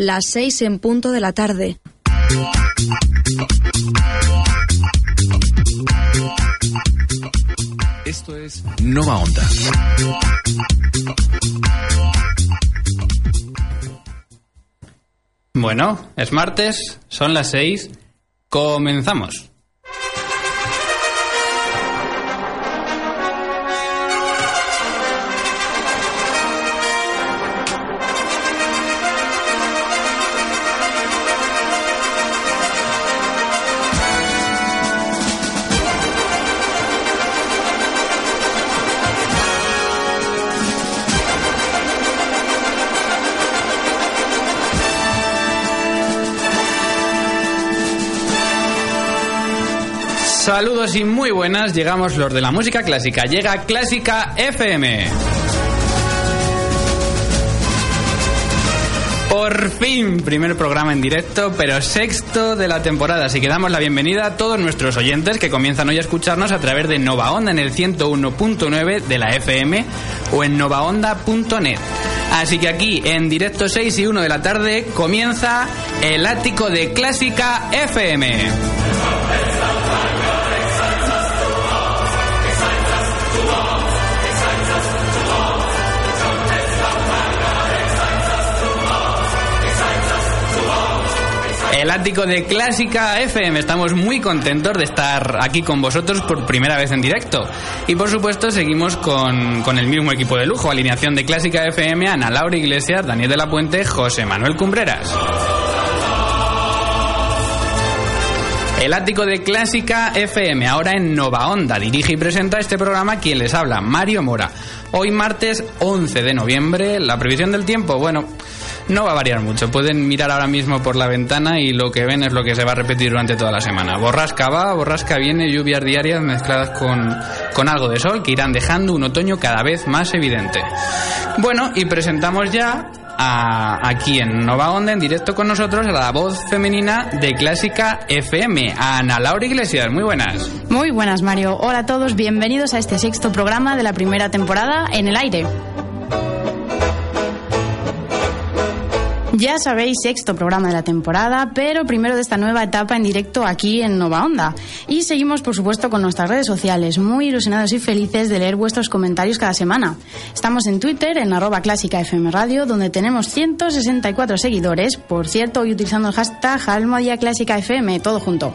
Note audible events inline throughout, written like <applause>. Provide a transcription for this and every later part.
Las seis en punto de la tarde. Esto es Nova Onda. Bueno, es martes, son las seis, comenzamos. Saludos y muy buenas, llegamos los de la música clásica, llega Clásica FM. Por fin, primer programa en directo, pero sexto de la temporada. Así que damos la bienvenida a todos nuestros oyentes que comienzan hoy a escucharnos a través de Nova Onda en el 101.9 de la FM o en novaonda.net. Así que aquí, en directo 6 y 1 de la tarde, comienza el ático de Clásica FM. El ático de Clásica FM. Estamos muy contentos de estar aquí con vosotros por primera vez en directo. Y por supuesto seguimos con, con el mismo equipo de lujo. Alineación de Clásica FM, Ana Laura Iglesias, Daniel de la Puente, José Manuel Cumbreras. El ático de Clásica FM, ahora en Nova Onda. Dirige y presenta este programa quien les habla, Mario Mora. Hoy martes 11 de noviembre, la previsión del tiempo, bueno, no va a variar mucho. Pueden mirar ahora mismo por la ventana y lo que ven es lo que se va a repetir durante toda la semana. Borrasca va, borrasca viene, lluvias diarias mezcladas con, con algo de sol que irán dejando un otoño cada vez más evidente. Bueno, y presentamos ya a, aquí en Nova Onda, en directo con nosotros, a la voz femenina de Clásica FM, Ana Laura Iglesias. Muy buenas. Muy buenas, Mario. Hola a todos, bienvenidos a este sexto programa de la primera temporada en el aire. Ya sabéis, sexto programa de la temporada, pero primero de esta nueva etapa en directo aquí en Nova Onda. Y seguimos, por supuesto, con nuestras redes sociales, muy ilusionados y felices de leer vuestros comentarios cada semana. Estamos en Twitter, en arroba clásica Radio, donde tenemos 164 seguidores, por cierto, hoy utilizando el hashtag FM, todo junto.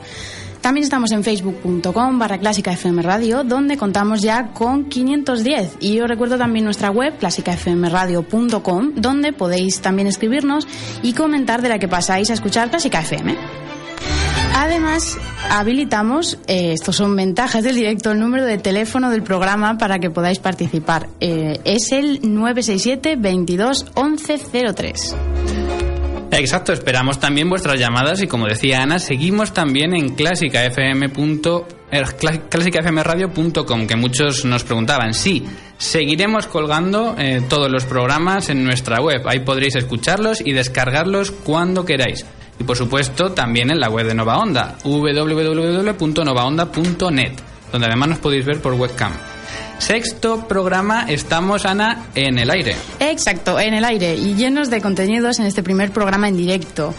También estamos en facebook.com barra clásica FM Radio, donde contamos ya con 510. Y os recuerdo también nuestra web, clásicafmradio.com, donde podéis también escribirnos y comentar de la que pasáis a escuchar Clásica FM. Además, habilitamos, eh, estos son ventajas del directo, el número de teléfono del programa para que podáis participar. Eh, es el 967 22 1103. Exacto, esperamos también vuestras llamadas y como decía Ana, seguimos también en clá- clásicafmradio.com, que muchos nos preguntaban. Sí, seguiremos colgando eh, todos los programas en nuestra web. Ahí podréis escucharlos y descargarlos cuando queráis. Y por supuesto también en la web de Nova Onda, www.novaonda.net, donde además nos podéis ver por webcam. Sexto programa, estamos Ana en el aire. Exacto, en el aire y llenos de contenidos en este primer programa en directo.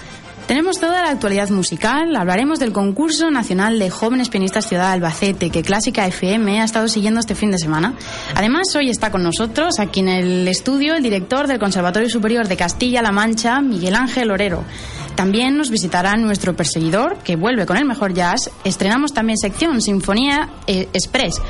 Tenemos toda la actualidad musical, hablaremos del concurso nacional de jóvenes pianistas Ciudad de Albacete que Clásica FM ha estado siguiendo este fin de semana. Además, hoy está con nosotros aquí en el estudio el director del Conservatorio Superior de Castilla-La Mancha, Miguel Ángel Orero. También nos visitará nuestro perseguidor, que vuelve con el mejor jazz. Estrenamos también sección Sinfonía eh, Express.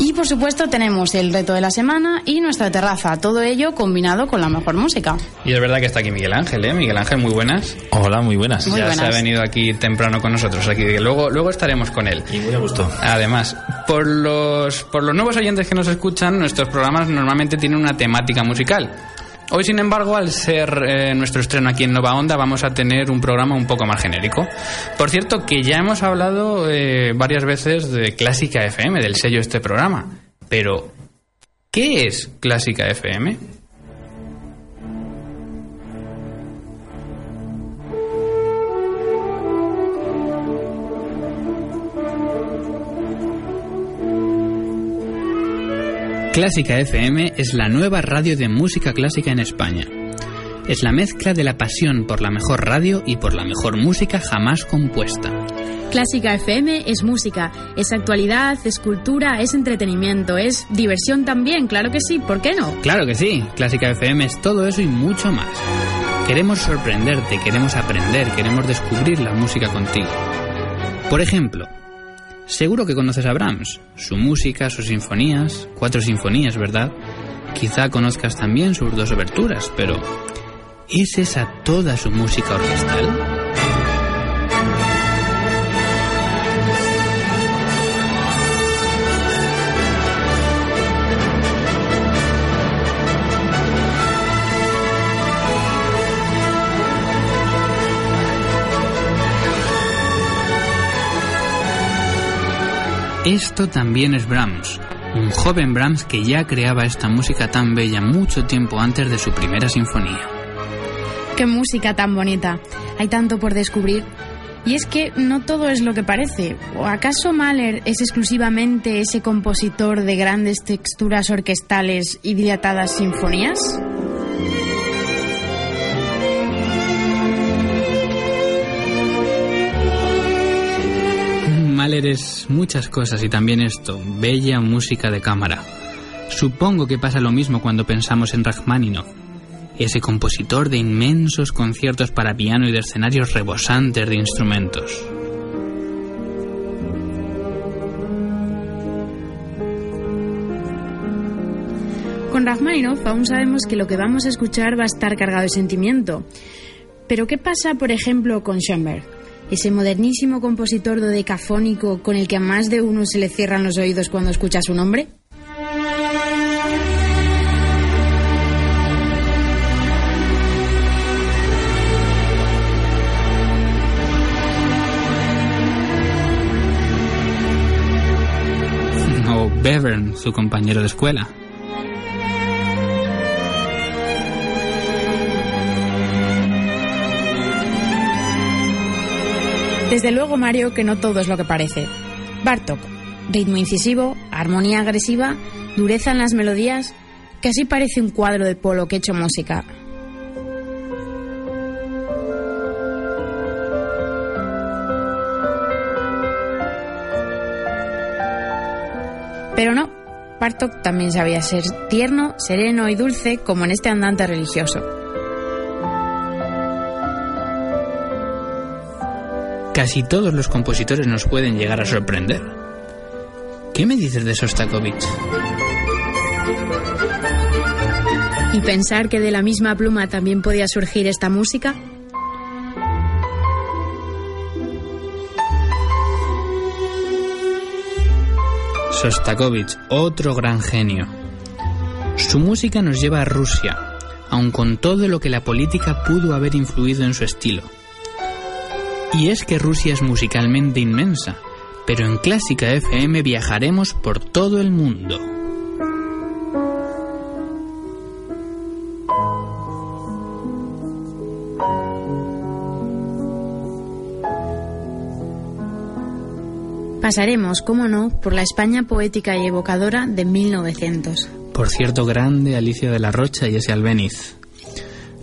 Y por supuesto tenemos el reto de la semana y nuestra terraza, todo ello combinado con la mejor música. Y es verdad que está aquí Miguel Ángel, ¿eh? Miguel Ángel, muy buenas. Hola, muy buenas. Muy ya se ha venido aquí temprano con nosotros, aquí que luego, luego estaremos con él. Y muy a gusto. Además, por los, por los nuevos oyentes que nos escuchan, nuestros programas normalmente tienen una temática musical. Hoy, sin embargo, al ser eh, nuestro estreno aquí en Nova Onda, vamos a tener un programa un poco más genérico. Por cierto, que ya hemos hablado eh, varias veces de Clásica FM, del sello de este programa. Pero, ¿qué es Clásica FM? Clásica FM es la nueva radio de música clásica en España. Es la mezcla de la pasión por la mejor radio y por la mejor música jamás compuesta. Clásica FM es música, es actualidad, es cultura, es entretenimiento, es diversión también, claro que sí, ¿por qué no? Claro que sí, Clásica FM es todo eso y mucho más. Queremos sorprenderte, queremos aprender, queremos descubrir la música contigo. Por ejemplo, seguro que conoces a Brahms, su música, sus sinfonías, cuatro sinfonías, ¿verdad? Quizá conozcas también sus dos oberturas, pero ¿es esa toda su música orquestal? Esto también es Brahms, un joven Brahms que ya creaba esta música tan bella mucho tiempo antes de su primera sinfonía. Qué música tan bonita. Hay tanto por descubrir. Y es que no todo es lo que parece. ¿O acaso Mahler es exclusivamente ese compositor de grandes texturas orquestales y dilatadas sinfonías? Muchas cosas y también esto, bella música de cámara. Supongo que pasa lo mismo cuando pensamos en Rachmaninoff, ese compositor de inmensos conciertos para piano y de escenarios rebosantes de instrumentos. Con Rachmaninoff aún sabemos que lo que vamos a escuchar va a estar cargado de sentimiento. Pero ¿qué pasa, por ejemplo, con Schoenberg? Ese modernísimo compositor dodecafónico con el que a más de uno se le cierran los oídos cuando escucha su nombre. Bevern, su compañero de escuela. Desde luego, Mario, que no todo es lo que parece. Bartok, ritmo incisivo, armonía agresiva, dureza en las melodías, casi parece un cuadro de polo que hecho música. Pero no, Bartok también sabía ser tierno, sereno y dulce como en este andante religioso. Casi todos los compositores nos pueden llegar a sorprender. ¿Qué me dices de Sostakovich? ¿Y pensar que de la misma pluma también podía surgir esta música? Sostakovich, otro gran genio. Su música nos lleva a Rusia, aun con todo lo que la política pudo haber influido en su estilo. Y es que Rusia es musicalmente inmensa, pero en Clásica FM viajaremos por todo el mundo. Pasaremos, cómo no, por la España poética y evocadora de 1900. Por cierto, grande Alicia de la Rocha y ese Albéniz.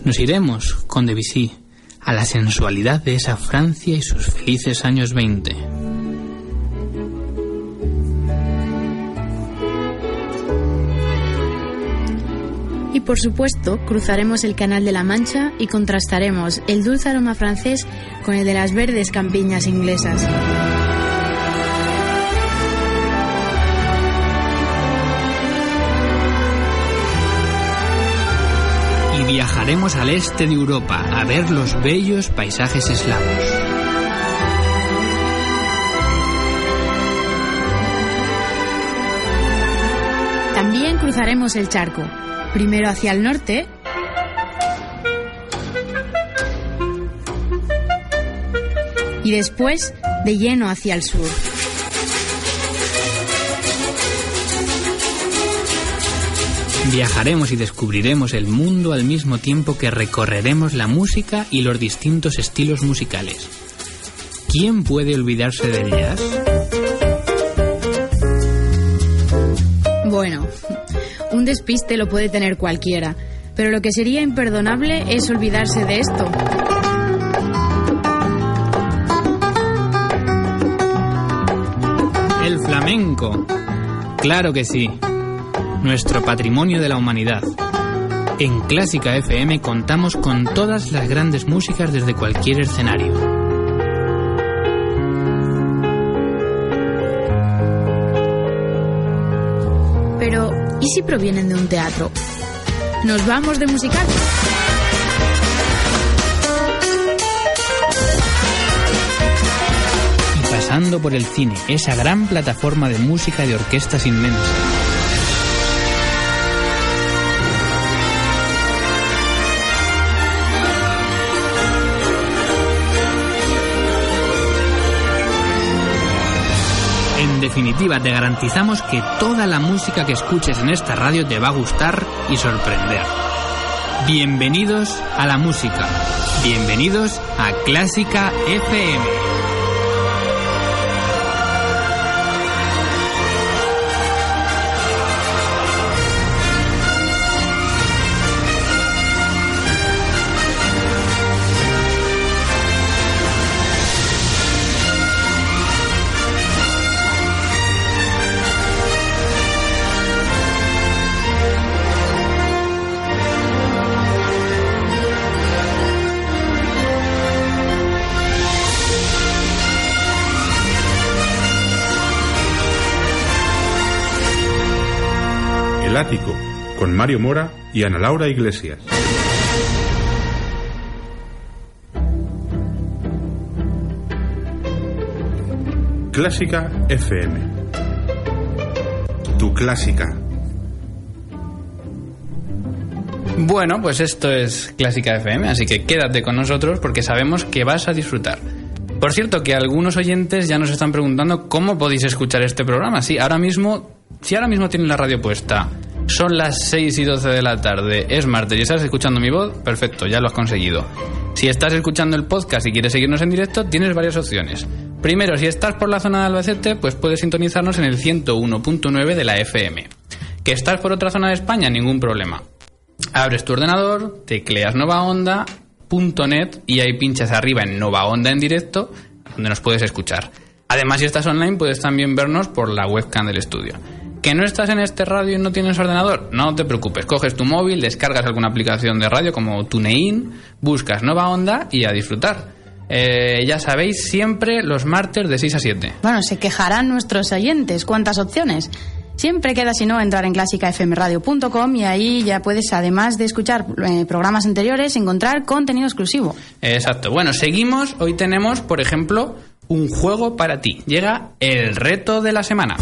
Nos iremos con Debussy a la sensualidad de esa Francia y sus felices años 20. Y por supuesto, cruzaremos el Canal de la Mancha y contrastaremos el dulce aroma francés con el de las verdes campiñas inglesas. Viajaremos al este de Europa a ver los bellos paisajes eslavos. También cruzaremos el charco, primero hacia el norte y después de lleno hacia el sur. Viajaremos y descubriremos el mundo al mismo tiempo que recorreremos la música y los distintos estilos musicales. ¿Quién puede olvidarse del jazz? Bueno, un despiste lo puede tener cualquiera, Pero lo que sería imperdonable es olvidarse de esto. El flamenco. Claro que sí. Nuestro patrimonio de la humanidad. En Clásica FM contamos con todas las grandes músicas desde cualquier escenario. Pero, ¿y si provienen de un teatro? ¿Nos vamos de musical? Y pasando por el cine, esa gran plataforma de música de orquestas inmensa. Definitiva, te garantizamos que toda la música que escuches en esta radio te va a gustar y sorprender. Bienvenidos a la música. Bienvenidos a Clásica FM. Con Mario Mora y Ana Laura Iglesias. Clásica FM. Tu clásica. Bueno, pues esto es Clásica FM, así que quédate con nosotros porque sabemos que vas a disfrutar. Por cierto, que algunos oyentes ya nos están preguntando cómo podéis escuchar este programa. Sí, ahora mismo, si ahora mismo tienen la radio puesta, son las 6 y 12 de la tarde, es martes y estás escuchando mi voz, perfecto, ya lo has conseguido. Si estás escuchando el podcast y quieres seguirnos en directo, tienes varias opciones. Primero, si estás por la zona de Albacete, pues puedes sintonizarnos en el 101.9 de la FM. Que estás por otra zona de España, ningún problema. Abres tu ordenador, tecleas novaonda.net y ahí pinchas arriba en Nova Onda en directo, donde nos puedes escuchar. Además, si estás online, puedes también vernos por la webcam del estudio. ¿Que no estás en este radio y no tienes ordenador? No te preocupes, coges tu móvil, descargas alguna aplicación de radio como TuneIn, buscas Nova Onda y a disfrutar. Eh, ya sabéis, siempre los martes de 6 a 7. Bueno, se quejarán nuestros oyentes. ¿Cuántas opciones? Siempre queda, si no, entrar en clásicafmradio.com y ahí ya puedes, además de escuchar eh, programas anteriores, encontrar contenido exclusivo. Exacto. Bueno, seguimos. Hoy tenemos, por ejemplo, un juego para ti. Llega el reto de la semana.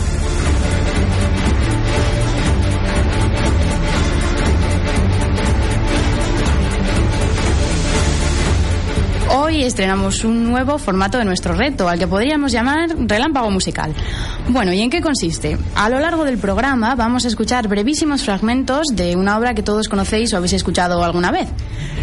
Estrenamos un nuevo formato de nuestro reto, al que podríamos llamar relámpago musical. Bueno, ¿y en qué consiste? A lo largo del programa vamos a escuchar brevísimos fragmentos de una obra que todos conocéis o habéis escuchado alguna vez.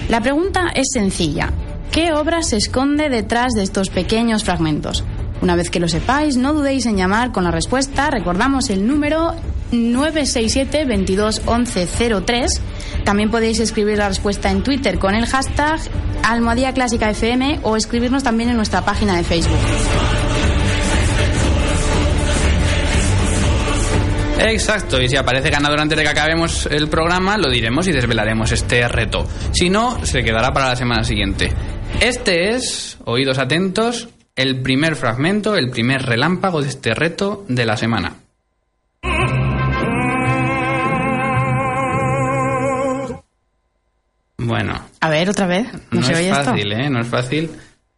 La pregunta es sencilla. ¿Qué obra se esconde detrás de estos pequeños fragmentos? Una vez que lo sepáis, no dudéis en llamar con la respuesta. Recordamos el número 967 22 11 03. También podéis escribir la respuesta en Twitter con el hashtag Almohadía Clásica FM o escribirnos también en nuestra página de Facebook. Exacto, y si aparece ganador antes de que acabemos el programa, lo diremos y desvelaremos este reto. Si no, se quedará para la semana siguiente. Este es, oídos atentos, el primer fragmento, el primer relámpago de este reto de la semana. Bueno. A ver, otra vez. ¿No, No, se es oye fácil, esto? ¿eh? No es fácil.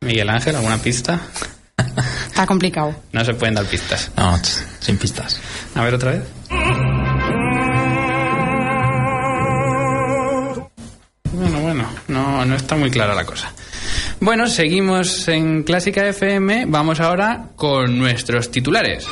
Miguel Ángel, ¿alguna pista? Está complicado. <laughs> No se pueden dar pistas. No, sin pistas. A ver otra vez. Bueno, bueno, no, no está muy clara la cosa. Bueno, seguimos en Clásica FM. Vamos ahora con nuestros titulares.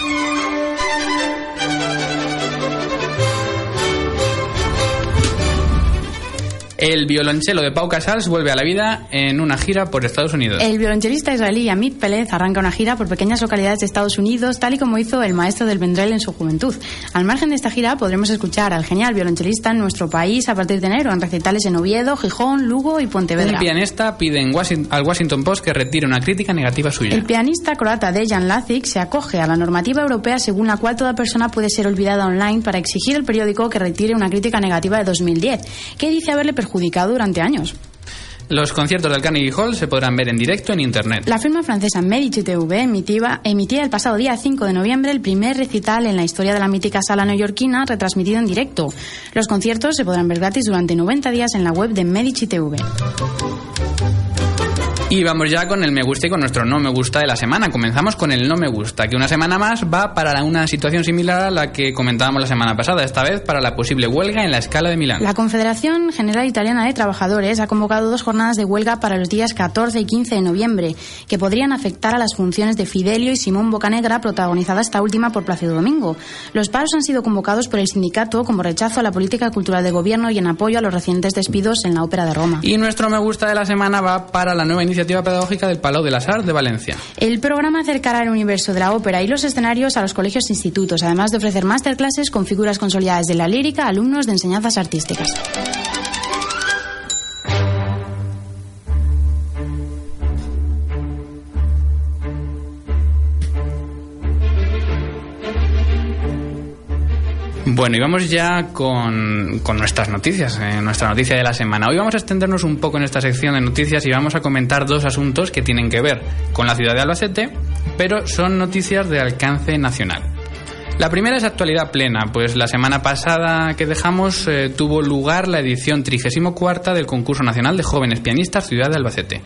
El violonchelo de Pau Casals vuelve a la vida en una gira por Estados Unidos. El violonchelista israelí Amit Pelez arranca una gira por pequeñas localidades de Estados Unidos, tal y como hizo el maestro del Vendrell en su juventud. Al margen de esta gira podremos escuchar al genial violonchelista en nuestro país a partir de enero en recitales en Oviedo, Gijón, Lugo y Pontevedra. Un pianista pide en Washington, al Washington Post que retire una crítica negativa suya. El pianista croata Dejan Lazic se acoge a la normativa europea según la cual toda persona puede ser olvidada online para exigir al periódico que retire una crítica negativa de 2010, que dice haberle perjudicado durante años. Los conciertos del Carnegie Hall se podrán ver en directo en Internet. La firma francesa Medici TV emitía, emitía el pasado día 5 de noviembre el primer recital en la historia de la mítica sala neoyorquina retransmitido en directo. Los conciertos se podrán ver gratis durante 90 días en la web de Medici TV. Y vamos ya con el me gusta y con nuestro no me gusta de la semana. Comenzamos con el no me gusta, que una semana más va para una situación similar a la que comentábamos la semana pasada, esta vez para la posible huelga en la escala de Milán. La Confederación General Italiana de Trabajadores ha convocado dos jornadas de huelga para los días 14 y 15 de noviembre, que podrían afectar a las funciones de Fidelio y Simón Bocanegra, protagonizada esta última por Plácido Domingo. Los paros han sido convocados por el sindicato como rechazo a la política cultural de gobierno y en apoyo a los recientes despidos en la Ópera de Roma. Y nuestro me gusta de la semana va para la nueva iniciativa pedagógica del Palau de las de Valencia. El programa acercará el universo de la ópera y los escenarios a los colegios e institutos, además de ofrecer masterclasses con figuras consolidadas de la lírica a alumnos de enseñanzas artísticas. Bueno, y vamos ya con, con nuestras noticias, eh, nuestra noticia de la semana. Hoy vamos a extendernos un poco en esta sección de noticias y vamos a comentar dos asuntos que tienen que ver con la ciudad de Albacete, pero son noticias de alcance nacional. La primera es actualidad plena, pues la semana pasada que dejamos eh, tuvo lugar la edición 34 del concurso nacional de jóvenes pianistas Ciudad de Albacete.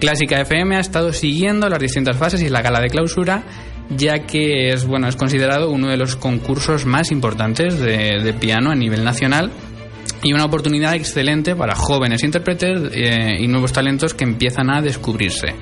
Clásica FM ha estado siguiendo las distintas fases y la gala de clausura ya que es bueno es considerado uno de los concursos más importantes de, piano a nivel nacional y una oportunidad excelente para jóvenes intérpretes eh, y nuevos talentos que empiezan a descubrirse.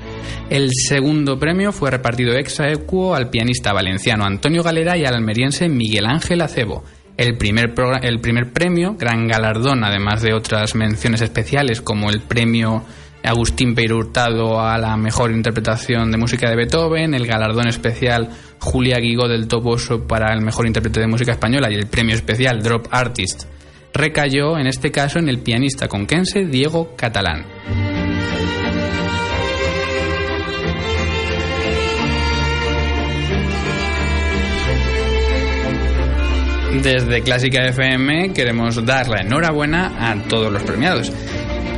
El segundo premio fue repartido ex aequo al pianista valenciano Antonio Galera y al almeriense Miguel Ángel Acebo. El primer, el primer premio, gran galardón, además de otras menciones especiales como el premio Agustín Peiro Hurtado a la mejor interpretación de música de Beethoven, el galardón especial Julia Guigó del Toboso para el mejor intérprete de música española y el premio especial Drop Artist recayó en este caso en el pianista conquense Diego Catalán. Desde Clásica FM queremos dar la enhorabuena a todos los premiados.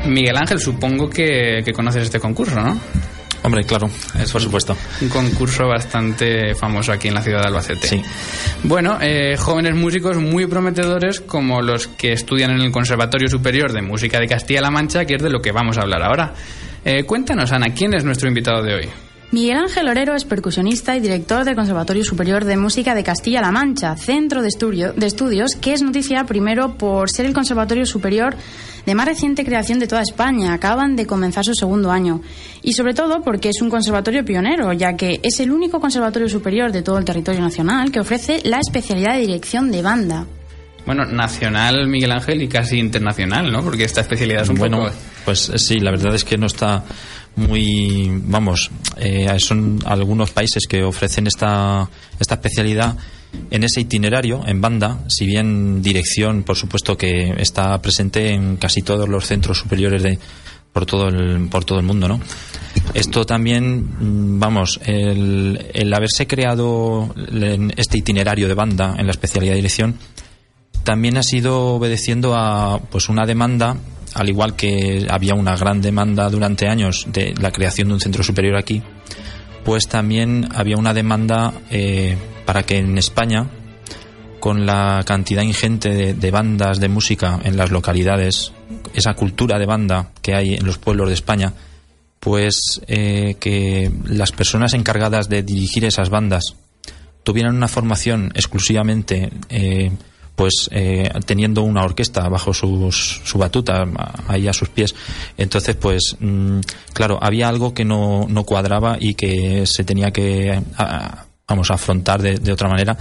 Miguel Ángel, supongo que, que conoces este concurso, ¿no? Hombre, claro, Es por supuesto. Un concurso bastante famoso aquí en la ciudad de Albacete. Sí. Bueno, eh, jóvenes músicos muy prometedores como los que estudian en el Conservatorio Superior de Música de Castilla-La Mancha, que es de lo que vamos a hablar ahora. Eh, cuéntanos, Ana, ¿quién es nuestro invitado de hoy? Miguel Ángel Orero es percusionista y director del Conservatorio Superior de Música de Castilla-La Mancha, centro de, estudio, de estudios que es noticia primero por ser el Conservatorio Superior de más reciente creación de toda España. Acaban de comenzar su segundo año. Y sobre todo porque es un conservatorio pionero, ya que es el único conservatorio superior de todo el territorio nacional que ofrece la especialidad de dirección de banda. Bueno, nacional, Miguel Ángel, y casi internacional, ¿no? Porque esta especialidad es un bueno, poco... pues eh, sí, la verdad es que no está muy, vamos, eh, son algunos países que ofrecen esta, esta especialidad en ese itinerario, en banda, si bien dirección, por supuesto, que está presente en casi todos los centros superiores de por todo el, por todo el mundo, ¿no? Esto también, mm, vamos, el, el haberse creado este itinerario de banda en la especialidad de dirección también ha sido obedeciendo a pues una demanda al igual que había una gran demanda durante años de la creación de un centro superior aquí, pues también había una demanda eh, para que en España, con la cantidad ingente de, de, bandas de música en las localidades, esa cultura de banda que hay en los pueblos de España, pues eh, que las personas encargadas de dirigir esas bandas tuvieran una formación exclusivamente eh, pues eh, teniendo una orquesta bajo sus, su batuta ahí a sus pies. Entonces pues mmm, claro había algo que no, no, cuadraba y que se tenía que vamos a afrontar de, de, otra manera.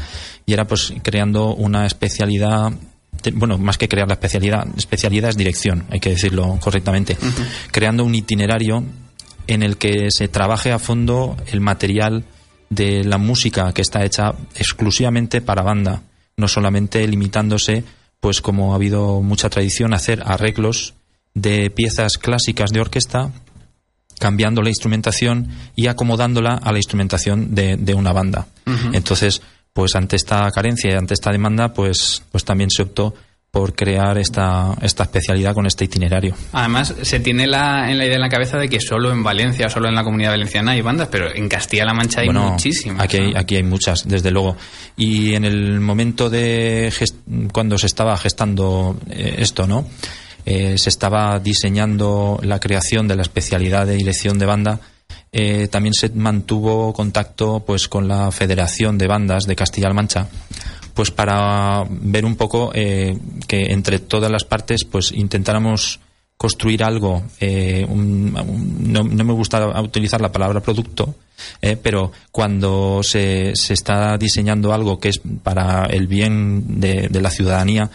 Y era pues creando una especialidad bueno, más que crear la especialidad, especialidad es dirección, hay que decirlo correctamente, creando un itinerario en el que se trabaje a fondo el material de la música que está hecha exclusivamente para banda, no solamente limitándose, pues como ha habido mucha tradición, a hacer arreglos de piezas clásicas de orquesta, cambiando la instrumentación y acomodándola a la instrumentación de, de una banda. Entonces, pues ante esta carencia y ante esta demanda, pues, pues también se optó por crear esta, esta especialidad con este itinerario. Además, se tiene la, en la idea en la cabeza de que solo en Valencia, solo en la comunidad valenciana hay bandas, pero en Castilla-La Mancha hay muchísimas. Aquí, hay, aquí hay muchas, desde luego. Y en el momento de cuando se estaba gestando eh, esto, ¿no? Eh, se estaba diseñando la creación de la especialidad de dirección de banda. Eh, también se mantuvo contacto pues con la Federación de Bandas de Castilla-La Mancha pues para ver un poco eh, que entre todas las partes pues intentáramos construir algo eh, no, me gusta utilizar la palabra producto pero cuando se, se, está diseñando algo que es para el bien de, la ciudadanía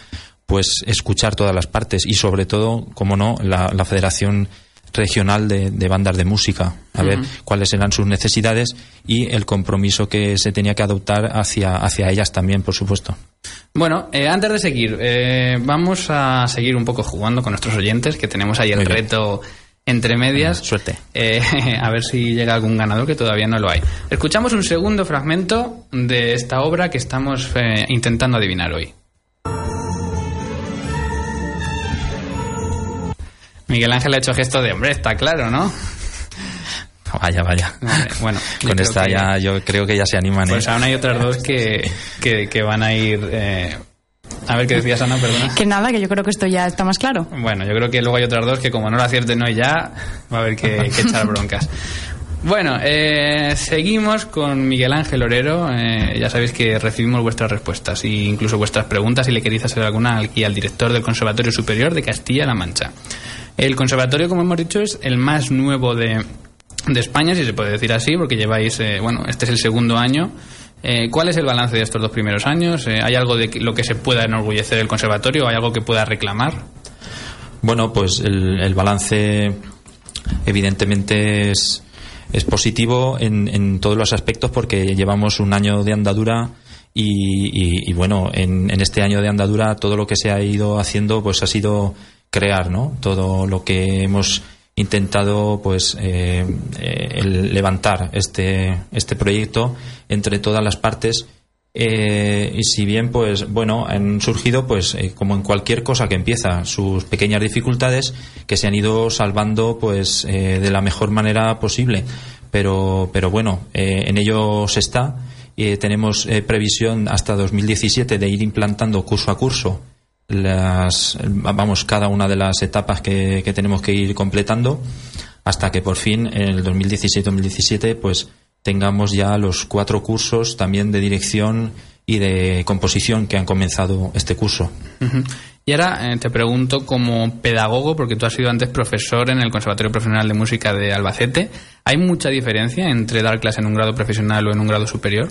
pues escuchar todas las partes y sobre todo como no la, la federación regional de, bandas de música, a ver cuáles eran sus necesidades y el compromiso que se tenía que adoptar hacia, hacia ellas también, por supuesto. Bueno, eh, antes de seguir, eh, vamos a seguir un poco jugando con nuestros oyentes, que tenemos ahí el reto entre medias. suerte. Eh, <laughs> a ver si llega algún ganador, que todavía no lo hay. Escuchamos un segundo fragmento de esta obra que estamos intentando adivinar hoy. Miguel Ángel ha hecho gesto de hombre, está claro, ¿no? <laughs> Vaya, vaya. bueno, <laughs> con esta ya yo creo que ya se animan. Pues ¿eh? aún hay otras dos que, <laughs> que, van a ir. Eh, a ver qué decías, Ana, perdona. Que nada, que yo creo que esto ya está más claro. Bueno, yo creo que luego hay otras dos que como no lo acierten hoy ya, va a haber que, echar broncas. Bueno, eh, seguimos con Miguel Ángel Orero. ya sabéis que recibimos vuestras respuestas e incluso vuestras preguntas si le queréis hacer alguna aquí al director del Conservatorio Superior de Castilla-La Mancha. El conservatorio, como hemos dicho, es el más nuevo de, España, si se puede decir así, porque lleváis, eh, bueno, este es el segundo año. Eh, ¿Cuál es el balance de estos dos primeros años? Eh, ¿Hay algo de lo que se pueda enorgullecer del conservatorio? ¿Hay algo que pueda reclamar? Bueno, pues el, balance evidentemente es, es positivo en, en, todos los aspectos porque llevamos un año de andadura y, bueno, en, en, este año de andadura todo lo que se ha ido haciendo pues ha sido crear, ¿no? Todo lo que hemos intentado, pues, eh, eh, levantar este, este proyecto entre todas las partes. Eh, y si bien, pues, bueno, han surgido, pues, como en cualquier cosa que empieza, sus pequeñas dificultades que se han ido salvando, pues, de la mejor manera posible. Pero, pero bueno, en ello se está. tenemos previsión hasta 2017 de ir implantando curso a curso las, vamos, cada una de las etapas que, tenemos que ir completando hasta que por fin en el 2016-2017 pues tengamos ya los cuatro cursos también de dirección y de composición que han comenzado este curso. Y ahora eh, te pregunto como pedagogo, porque tú has sido antes profesor en el Conservatorio Profesional de Música de Albacete, ¿hay mucha diferencia entre dar clase en un grado profesional o en un grado superior?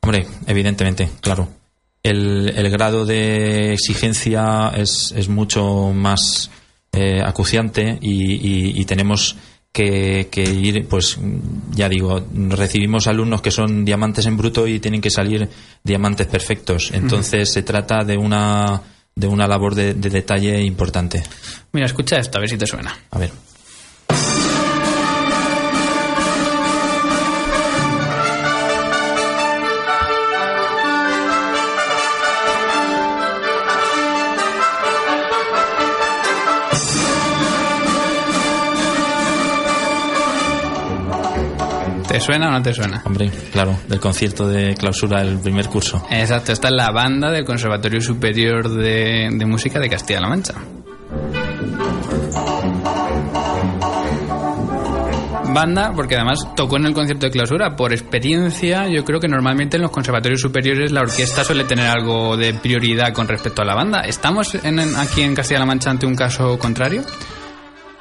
Hombre, evidentemente, claro el, grado de exigencia es, es mucho más eh, acuciante y, tenemos que, ir, pues ya digo, recibimos alumnos que son diamantes en bruto y tienen que salir diamantes perfectos. Entonces se trata de una, de una labor de, de detalle importante. Mira, escucha esto, a ver si te suena. A ver. ¿Te suena o no te suena? Hombre, claro, del concierto de clausura del primer curso. Exacto, esta es la banda del Conservatorio Superior de, Música de Castilla-La Mancha. banda, porque además tocó en el concierto de clausura. Por experiencia, yo creo que normalmente en los conservatorios superiores la orquesta suele tener algo de prioridad con respecto a la banda. ¿Estamos aquí en Castilla-La Mancha ante un caso contrario?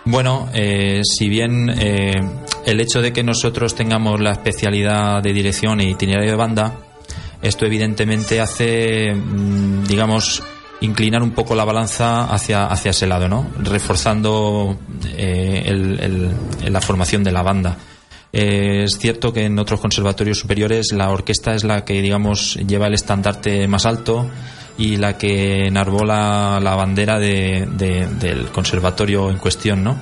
Bueno, eh, si bien eh, el hecho de que nosotros tengamos la especialidad de dirección e itinerario de banda, esto evidentemente hace, mm, digamos, inclinar un poco la balanza hacia, hacia ese lado, ¿no? Reforzando eh, el, la formación de la banda. Eh, es cierto que en otros conservatorios superiores la orquesta es la que, digamos, lleva el estandarte más alto y la que enarbola la bandera de, del conservatorio en cuestión, ¿no?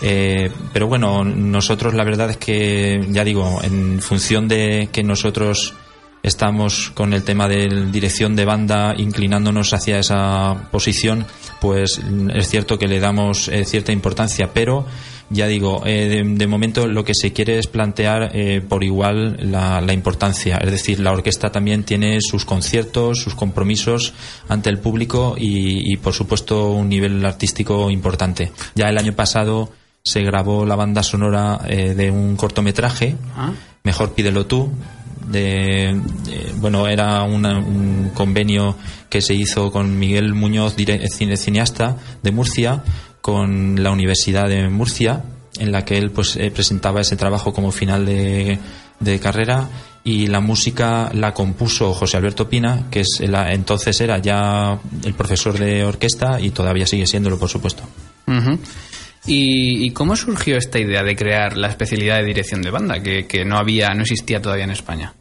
Eh, pero bueno, nosotros la verdad es que, ya digo, en función de que nosotros estamos con el tema de dirección de banda inclinándonos hacia esa posición, pues es cierto que le damos eh, cierta importancia, pero ya digo, eh, de, momento lo que se quiere es plantear eh, por igual la, importancia. Es decir, la orquesta también tiene sus conciertos, sus compromisos ante el público y, por supuesto, un nivel artístico importante. Ya el año pasado se grabó la banda sonora de un cortometraje, ah. Mejor pídelo tú, de, bueno era un convenio que se hizo con Miguel Muñoz cineasta de Murcia con la Universidad de Murcia en la que él pues eh, presentaba ese trabajo como final de, carrera y la música la compuso José Alberto Pina que es entonces era ya el profesor de orquesta y todavía sigue siéndolo por supuesto ¿Y, cómo surgió esta idea de crear la especialidad de dirección de banda, que, que no había, no existía todavía en España?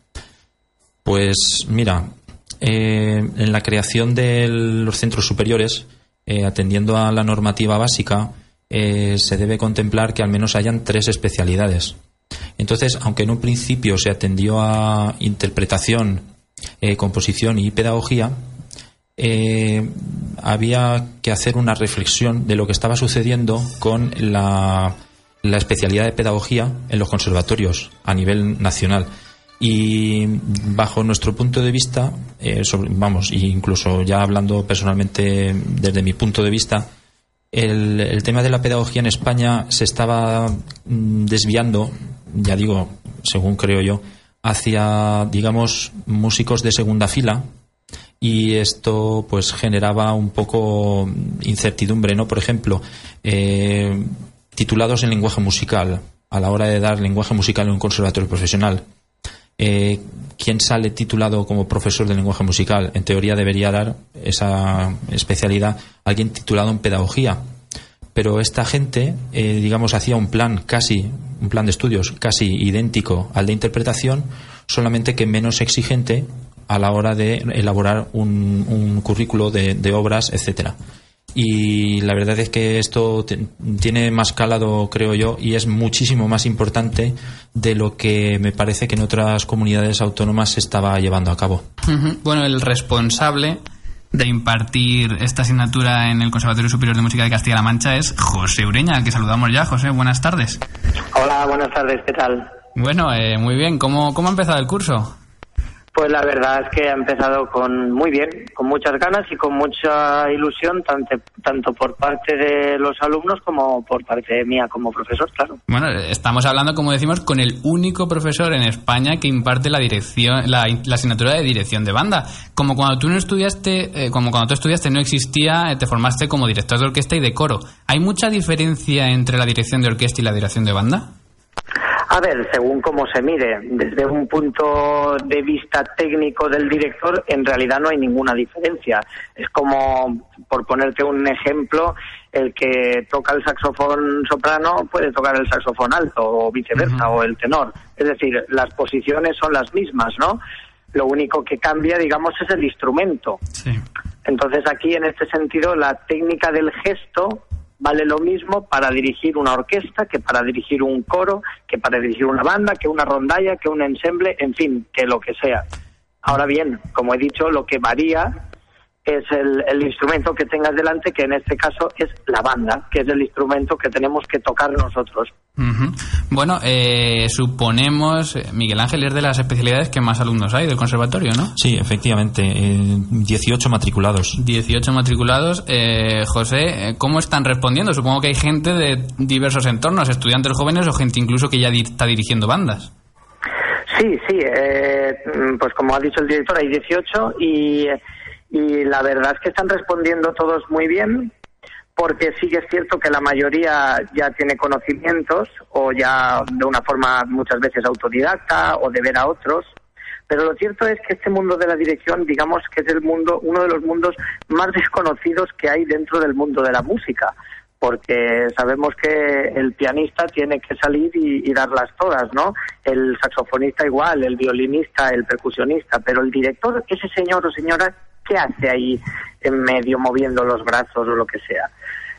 Pues mira, eh, en la creación de los centros superiores, eh, atendiendo a la normativa básica, eh, se debe contemplar que al menos hayan tres especialidades. Entonces, aunque en un principio se atendió a interpretación, composición y pedagogía, había que hacer una reflexión de lo que estaba sucediendo con la especialidad de pedagogía en los conservatorios a nivel nacional y bajo nuestro punto de vista, eh, vamos, incluso ya hablando personalmente desde mi punto de vista, el, el, tema de la pedagogía en España se estaba mm, desviando, ya digo, según creo yo, hacia, digamos, músicos de segunda fila y esto pues generaba un poco incertidumbre, ¿no? Por ejemplo, eh, titulados en lenguaje musical, a la hora de dar lenguaje musical en un conservatorio profesional, eh, ¿quién sale titulado como profesor de lenguaje musical? En teoría debería dar esa especialidad alguien titulado en pedagogía. Pero esta gente, eh, digamos, hacía un plan casi, un plan de estudios casi idéntico al de interpretación, solamente que menos exigente a la hora de elaborar un, currículo de, de obras, etcétera y la verdad es que esto tiene más calado, creo yo, y es muchísimo más importante de lo que me parece que en otras comunidades autónomas se estaba llevando a cabo. Bueno, el responsable de impartir esta asignatura en el Conservatorio Superior de Música de Castilla-La Mancha es José Ureña, al que saludamos ya. José, buenas tardes. Hola, buenas tardes, ¿qué tal? Bueno, eh, muy bien. ¿Cómo, ¿Cómo ha empezado el curso? Pues la verdad es que ha empezado con muy bien, con muchas ganas y con mucha ilusión, tanto, tanto por parte de los alumnos como por parte mía como profesor, claro. Bueno, estamos hablando, como decimos, con el único profesor en España que imparte la dirección, la, asignatura de dirección de banda. Como cuando tú no estudiaste, eh, como cuando tú estudiaste no existía, eh, te formaste como director de orquesta y de coro. ¿Hay mucha diferencia entre la dirección de orquesta y la dirección de banda? A ver, según cómo se mire, desde un punto de vista técnico del director, en realidad no hay ninguna diferencia. Es como, por ponerte un ejemplo, el que toca el saxofón soprano puede tocar el saxofón alto o viceversa, o el tenor. Es decir, las posiciones son las mismas, ¿no? Lo único que cambia, digamos, es el instrumento. Entonces aquí, en este sentido, la técnica del gesto vale lo mismo para dirigir una orquesta que para dirigir un coro, que para dirigir una banda, que una rondalla, que un ensemble, en fin, que lo que sea. Ahora bien, como he dicho, lo que varía es el, instrumento que tengas delante, que en este caso es la banda, que es el instrumento que tenemos que tocar nosotros. Bueno, eh, suponemos, eh, Miguel Ángel, es de las especialidades que más alumnos hay del conservatorio, ¿no? Sí, efectivamente, 18 matriculados. 18 matriculados. Eh, José, ¿cómo están respondiendo? Supongo que hay gente de diversos entornos, estudiantes jóvenes o gente incluso que ya está dirigiendo bandas. Sí, sí, pues como ha dicho el director, hay 18 y y la verdad es que están respondiendo todos muy bien porque sí que es cierto que la mayoría ya tiene conocimientos o ya de una forma muchas veces autodidacta o de ver a otros, Pero lo cierto es que este mundo de la dirección, digamos que es el mundo, uno de los mundos más desconocidos que hay dentro del mundo de la música porque sabemos que el pianista tiene que salir y, darlas todas, ¿no? El saxofonista igual, el violinista, el percusionista, pero el director, ese señor o señora, ¿qué hace ahí en medio moviendo los brazos o lo que sea?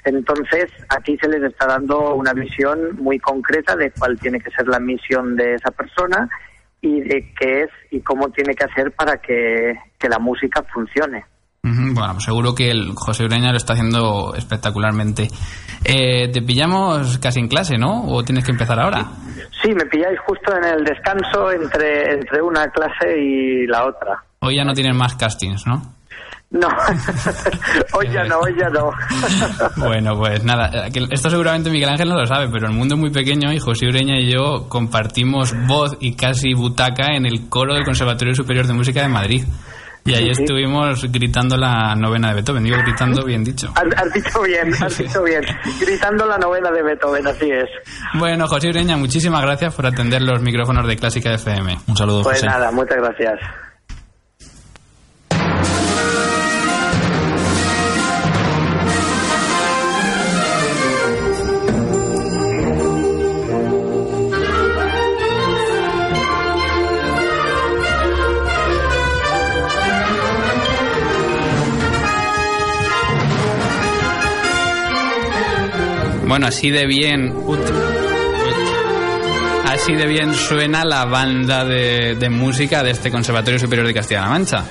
Entonces, aquí se les está dando una visión muy concreta de cuál tiene que ser la misión de esa persona y de qué es y cómo tiene que hacer para que la música funcione. Bueno, pues seguro que el José Ureña lo está haciendo espectacularmente. Eh, te pillamos casi en clase, ¿no? ¿O tienes que empezar ahora? Sí, me pilláis justo en el descanso entre, entre una clase y la otra. Hoy ya no tienen más castings, ¿no? No, <laughs> hoy ya no, hoy ya no. <laughs> bueno, pues nada, esto seguramente Miguel Ángel no lo sabe, pero el mundo es muy pequeño y José Ureña y yo compartimos voz y casi butaca en el coro del Conservatorio Superior de Música de Madrid. Y ahí estuvimos gritando la novena de Beethoven. Digo gritando bien dicho. <laughs> Has, dicho bien, has dicho bien. Gritando la novena de Beethoven, así es. Bueno, José Ureña, muchísimas gracias por atender los micrófonos de Clásica FM. Un saludo, Pues nada, muchas gracias. Bueno, así de bien. Así de bien suena la banda de, música de este Conservatorio Superior de Castilla-La Mancha.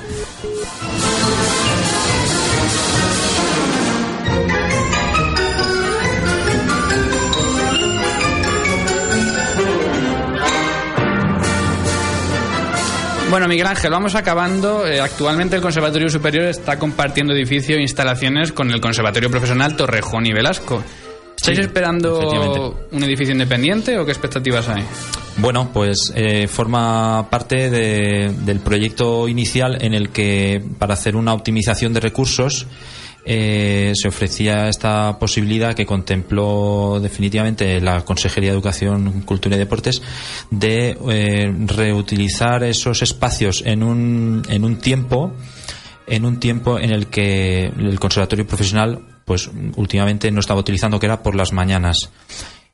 Bueno, Miguel Ángel, vamos acabando. Eh, actualmente el Conservatorio Superior está compartiendo edificio e instalaciones con el Conservatorio Profesional Torrejón y Velasco. ¿Estáis esperando un edificio independiente o qué expectativas hay? Bueno, pues eh, forma parte del proyecto inicial en el que para hacer una optimización de recursos eh, se ofrecía esta posibilidad que contempló definitivamente la Consejería de Educación, Cultura y Deportes de eh, reutilizar esos espacios en un, en un tiempo en un tiempo en el que el conservatorio profesional pues últimamente no estaba utilizando que era por las mañanas.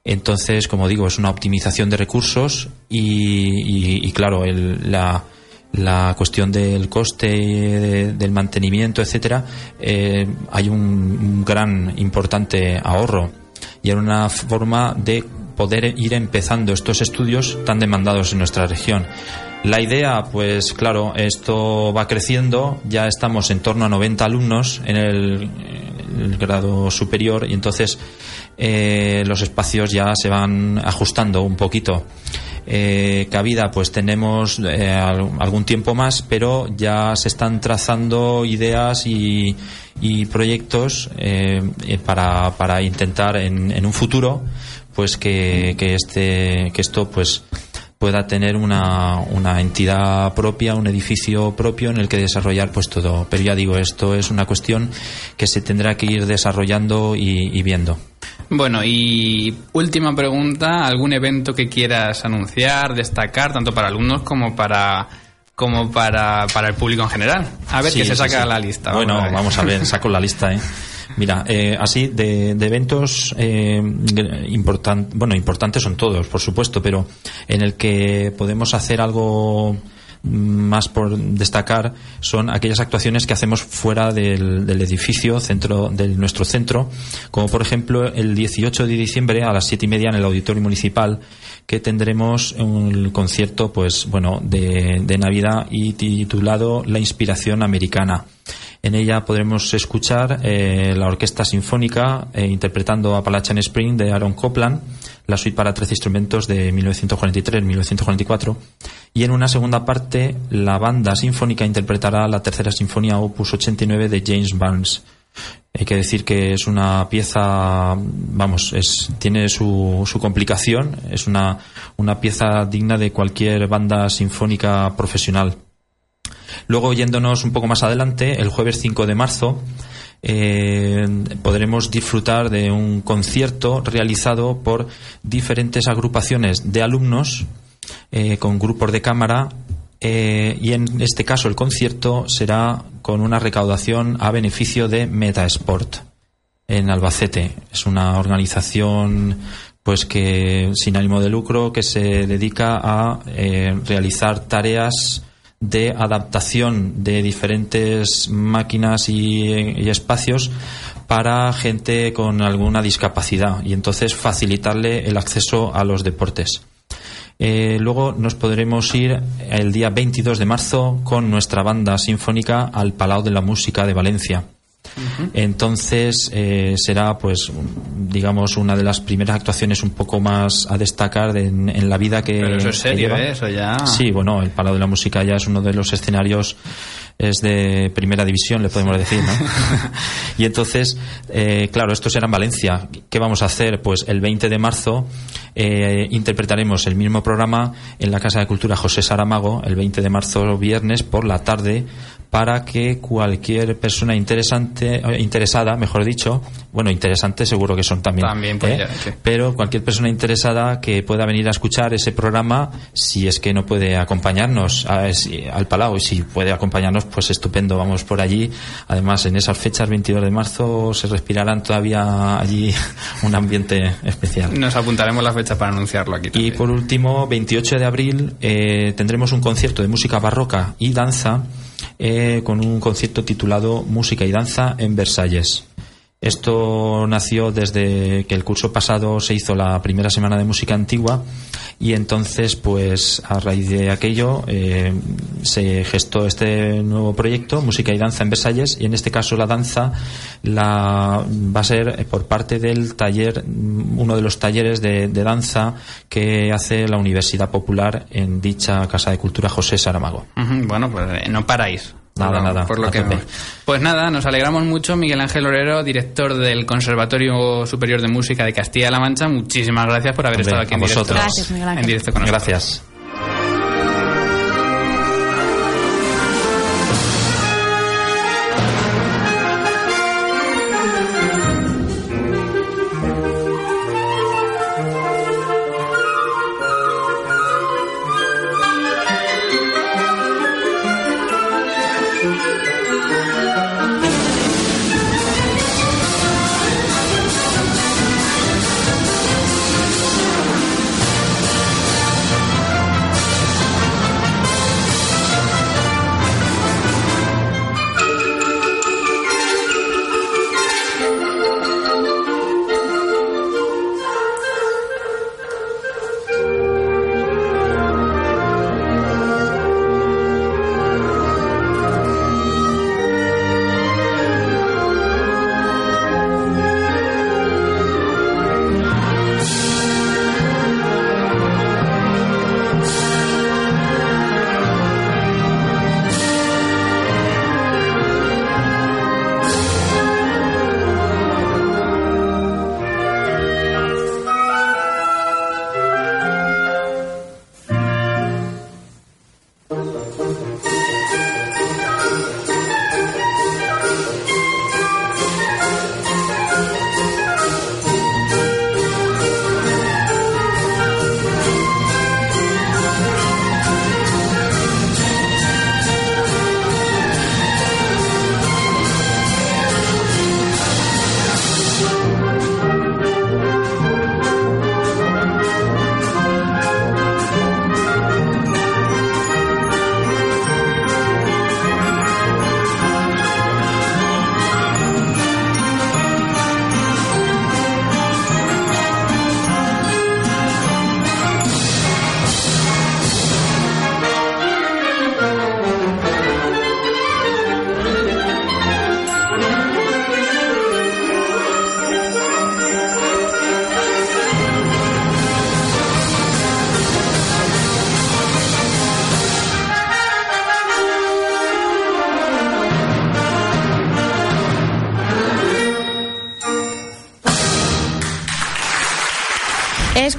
Entonces, como digo, es una optimización de recursos y, claro, la, la, cuestión del coste, del mantenimiento, etcétera, eh, hay un, un, gran, importante ahorro y era una forma de poder ir empezando estos estudios tan demandados en nuestra región. La idea, pues claro, esto va creciendo, ya estamos en torno a 90 alumnos en el, grado superior y entonces eh, los espacios ya se van ajustando un poquito. Eh, cabida, pues tenemos eh, algún tiempo más, pero ya se están trazando ideas y, proyectos para, para intentar en, en un futuro pues que, que este que esto pues pueda tener una, una, entidad propia, un edificio propio en el que desarrollar pues todo. Pero ya digo, esto es una cuestión que se tendrá que ir desarrollando y, viendo. Bueno, y última pregunta, ¿algún evento que quieras anunciar, destacar, tanto para alumnos como para como para, para el público en general? A ver qué se saca la lista. Bueno, vamos a ver, saco la lista, ¿eh? <laughs> Mira, eh, así de, eventos eh, bueno, importantes son todos, por supuesto, pero en el que podemos hacer algo más por destacar son aquellas actuaciones que hacemos fuera del, edificio centro de nuestro centro como por ejemplo el 18 de diciembre a las siete y media en el auditorio municipal que tendremos un concierto pues bueno de, de navidad y titulado la inspiración americana. En ella podremos escuchar eh, la Orquesta Sinfónica eh, interpretando Appalachian Spring de Aaron Copland, la suite para 13 instrumentos de 1943-1944, y en una segunda parte la banda sinfónica interpretará la tercera sinfonía opus 89 de James Barnes. Hay que decir que es una pieza, vamos, es, tiene su, su complicación, es una, una pieza digna de cualquier banda sinfónica profesional. Luego, yéndonos un poco más adelante, el jueves 5 de marzo, eh, podremos disfrutar de un concierto realizado por diferentes agrupaciones de alumnos eh, con grupos de cámara eh, y en este caso el concierto será con una recaudación a beneficio de Metasport en Albacete. Es una organización pues que sin ánimo de lucro que se dedica a eh, realizar tareas de adaptación de diferentes máquinas y, espacios para gente con alguna discapacidad y entonces facilitarle el acceso a los deportes. Eh, luego nos podremos ir el día 22 de marzo con nuestra banda sinfónica al Palau de la Música de Valencia. Entonces eh, será, pues, digamos, una de las primeras actuaciones un poco más a destacar en, la vida que. Pero eso es serio, ¿eh? Eso ya. Sí, bueno, el Palau de la Música ya es uno de los escenarios es de primera división, le podemos decir, ¿no? <laughs> y entonces, eh, claro, esto será en Valencia. ¿Qué vamos a hacer? Pues el 20 de marzo eh, interpretaremos el mismo programa en la Casa de Cultura José Saramago, el 20 de marzo, viernes, por la tarde, para que cualquier persona interesante, eh, interesada, mejor dicho, bueno, interesante seguro que son también, también ¿eh? pero cualquier persona interesada que pueda venir a escuchar ese programa, si es que no puede acompañarnos al Palau y si puede acompañarnos, pues estupendo, vamos por allí. Además, en esas fechas, 22 de marzo, se respirarán todavía allí <laughs> un ambiente especial. Nos apuntaremos la fecha para anunciarlo aquí. Y por último, 28 de abril, eh, tendremos un concierto de música barroca y danza eh, con un concierto titulado Música y Danza en Versalles. Esto nació desde que el curso pasado se hizo la primera semana de música antigua y entonces, pues a raíz de aquello eh, se gestó este nuevo proyecto, Música y Danza en Versalles, y en este caso la danza la, va a ser eh, por parte del taller, uno de los talleres de, danza que hace la Universidad Popular en dicha Casa de Cultura José Saramago. Bueno, pues eh, no paráis. Nada, nada. Por lo que Pues nada, nos alegramos mucho. Miguel Ángel Orero, director del Conservatorio Superior de Música de Castilla-La Mancha. Muchísimas gracias por haber estado aquí en vosotros. directo. Gracias, Miguel Ángel. En directo con nosotros. Gracias.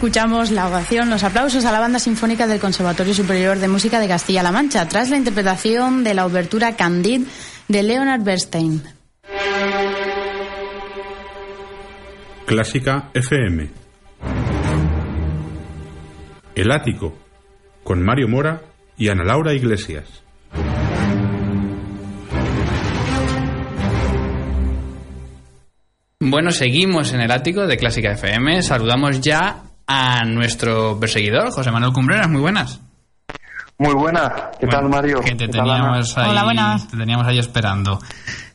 Escuchamos la ovación, los aplausos a la Banda Sinfónica del Conservatorio Superior de Música de Castilla-La Mancha tras la interpretación de la obertura Candide de Leonard Bernstein. Clásica FM. El ático con Mario Mora y Ana Laura Iglesias. Bueno, seguimos en el ático de Clásica FM. Saludamos ya a nuestro perseguidor, José Manuel Cumbreras. Muy buenas. Muy buenas. ¿Qué Bueno, tal, Mario? Que te ¿Qué tal, teníamos ahí, Hola, buenas. te teníamos ahí esperando.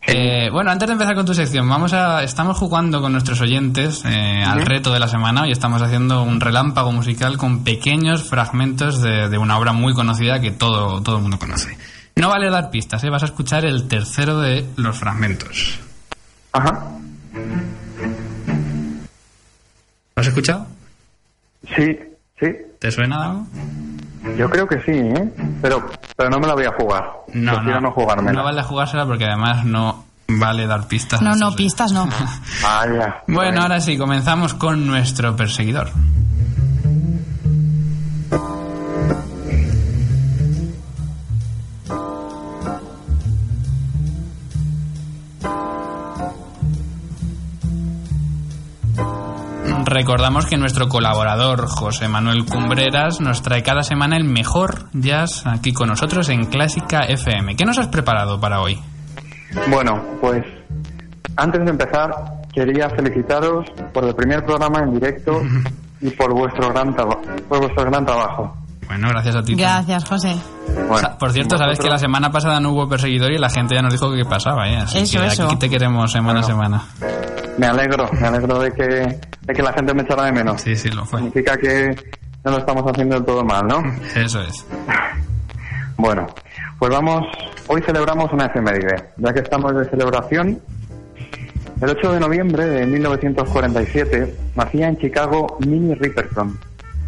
Eh, bueno, antes de empezar con tu sección, vamos a, estamos jugando con nuestros oyentes eh, al reto de la semana y estamos haciendo un relámpago musical con pequeños fragmentos de, de una obra muy conocida que todo, todo el mundo conoce. No vale dar pistas, ¿eh? vas a escuchar el tercero de los fragmentos. Ajá. ¿Lo has escuchado? Sí, sí. ¿Te suena algo? Yo creo que sí, ¿eh? Pero, pero no me la voy a jugar. No, Prefiero no, jugármela. No vale jugársela porque además no vale dar pistas. No, no, pistas no. <laughs> Vaya. Bueno, ahora sí, comenzamos con nuestro perseguidor. Recordamos que nuestro colaborador José Manuel Cumbreras nos trae cada semana el mejor jazz aquí con nosotros en Clásica FM. ¿Qué nos has preparado para hoy? Bueno, pues antes de empezar, quería felicitaros por el primer programa en directo <laughs> y por vuestro gran, por vuestro gran trabajo. Bueno, gracias a ti. Gracias, José. Bueno, Por cierto, sabes que la semana pasada no hubo perseguidor y la gente ya nos dijo que pasaba, ¿eh? Así Eso, que eso. aquí te queremos semana a semana. Me alegro, me alegro de que, de que la gente me echará de menos. Sí, sí, lo fue. Significa que no lo estamos haciendo del todo mal, ¿no? Eso es. Bueno, pues vamos, hoy celebramos una efeméride, ya que estamos de celebración. El 8 de noviembre de 1947 nacía en Chicago Minnie Riperton,